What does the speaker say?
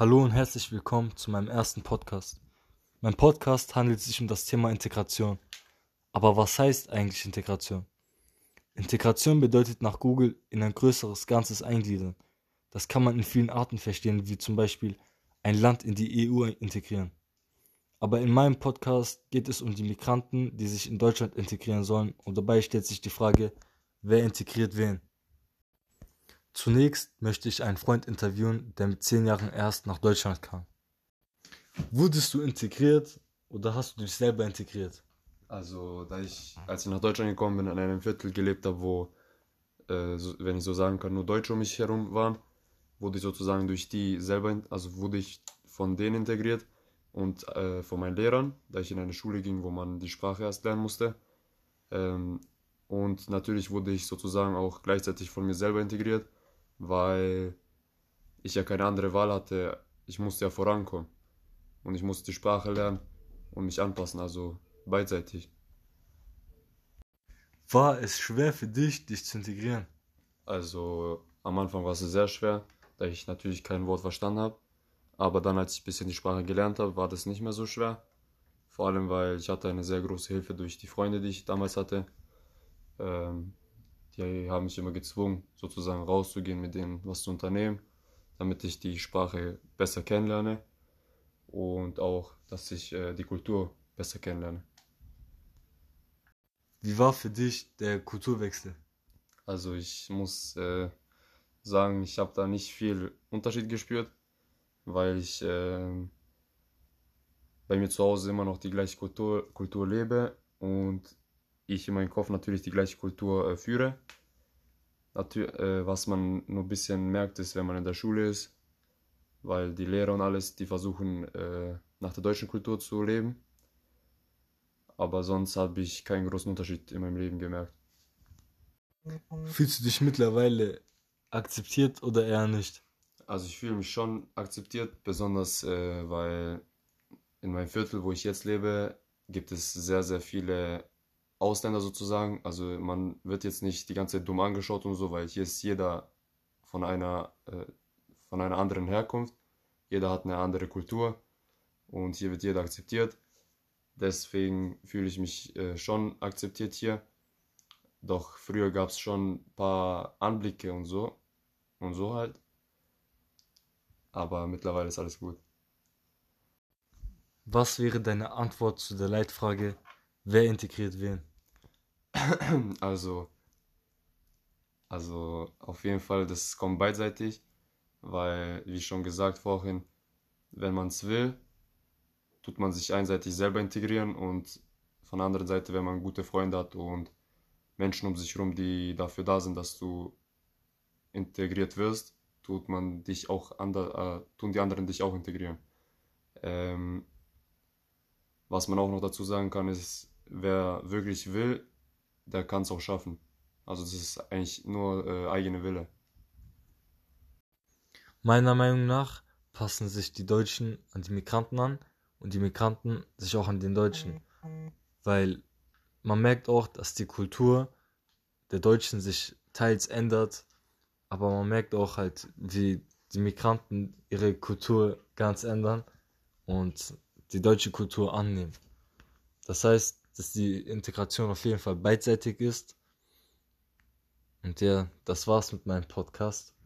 Hallo und herzlich willkommen zu meinem ersten Podcast. Mein Podcast handelt sich um das Thema Integration. Aber was heißt eigentlich Integration? Integration bedeutet nach Google in ein größeres Ganzes eingliedern. Das kann man in vielen Arten verstehen, wie zum Beispiel ein Land in die EU integrieren. Aber in meinem Podcast geht es um die Migranten, die sich in Deutschland integrieren sollen und dabei stellt sich die Frage, wer integriert wen. Zunächst möchte ich einen Freund interviewen, der mit zehn Jahren erst nach Deutschland kam. Wurdest du integriert oder hast du dich selber integriert? Also, da ich, als ich nach Deutschland gekommen bin, in einem Viertel gelebt habe, wo, äh, so, wenn ich so sagen kann, nur Deutsche um mich herum waren, wurde ich sozusagen durch die selber, also wurde ich von denen integriert und äh, von meinen Lehrern, da ich in eine Schule ging, wo man die Sprache erst lernen musste. Ähm, und natürlich wurde ich sozusagen auch gleichzeitig von mir selber integriert, weil ich ja keine andere Wahl hatte. Ich musste ja vorankommen und ich musste die Sprache lernen und mich anpassen, also beidseitig. War es schwer für dich, dich zu integrieren? Also am Anfang war es sehr schwer, da ich natürlich kein Wort verstanden habe. Aber dann, als ich ein bisschen die Sprache gelernt habe, war das nicht mehr so schwer. Vor allem, weil ich hatte eine sehr große Hilfe durch die Freunde, die ich damals hatte. Ähm, die haben mich immer gezwungen, sozusagen rauszugehen, mit denen was zu unternehmen, damit ich die Sprache besser kennenlerne und auch, dass ich äh, die Kultur besser kennenlerne. Wie war für dich der Kulturwechsel? Also ich muss äh, sagen, ich habe da nicht viel Unterschied gespürt, weil ich äh, bei mir zu Hause immer noch die gleiche Kultur, Kultur lebe und ich in meinem Kopf natürlich die gleiche Kultur äh, führe. Natür äh, was man nur ein bisschen merkt, ist, wenn man in der Schule ist, weil die Lehrer und alles, die versuchen äh, nach der deutschen Kultur zu leben aber sonst habe ich keinen großen Unterschied in meinem Leben gemerkt. Fühlst du dich mittlerweile akzeptiert oder eher nicht? Also ich fühle mich schon akzeptiert, besonders äh, weil in meinem Viertel, wo ich jetzt lebe, gibt es sehr, sehr viele Ausländer sozusagen. Also man wird jetzt nicht die ganze Zeit dumm angeschaut und so, weil hier ist jeder von einer, äh, von einer anderen Herkunft. Jeder hat eine andere Kultur und hier wird jeder akzeptiert. Deswegen fühle ich mich äh, schon akzeptiert hier. Doch früher gab es schon ein paar Anblicke und so. Und so halt. Aber mittlerweile ist alles gut. Was wäre deine Antwort zu der Leitfrage, wer integriert wen? Also, also auf jeden Fall, das kommt beidseitig, weil, wie schon gesagt vorhin, wenn man es will, tut man sich einseitig selber integrieren und von der anderen Seite, wenn man gute Freunde hat und Menschen um sich herum, die dafür da sind, dass du integriert wirst, tut man dich auch ander, äh, tun die anderen dich auch integrieren. Ähm, was man auch noch dazu sagen kann, ist, wer wirklich will, der kann es auch schaffen. Also das ist eigentlich nur äh, eigene Wille. Meiner Meinung nach passen sich die Deutschen an die Migranten an, und die Migranten sich auch an den Deutschen. Weil man merkt auch, dass die Kultur der Deutschen sich teils ändert, aber man merkt auch halt, wie die Migranten ihre Kultur ganz ändern und die deutsche Kultur annehmen. Das heißt, dass die Integration auf jeden Fall beidseitig ist. Und ja, das war's mit meinem Podcast.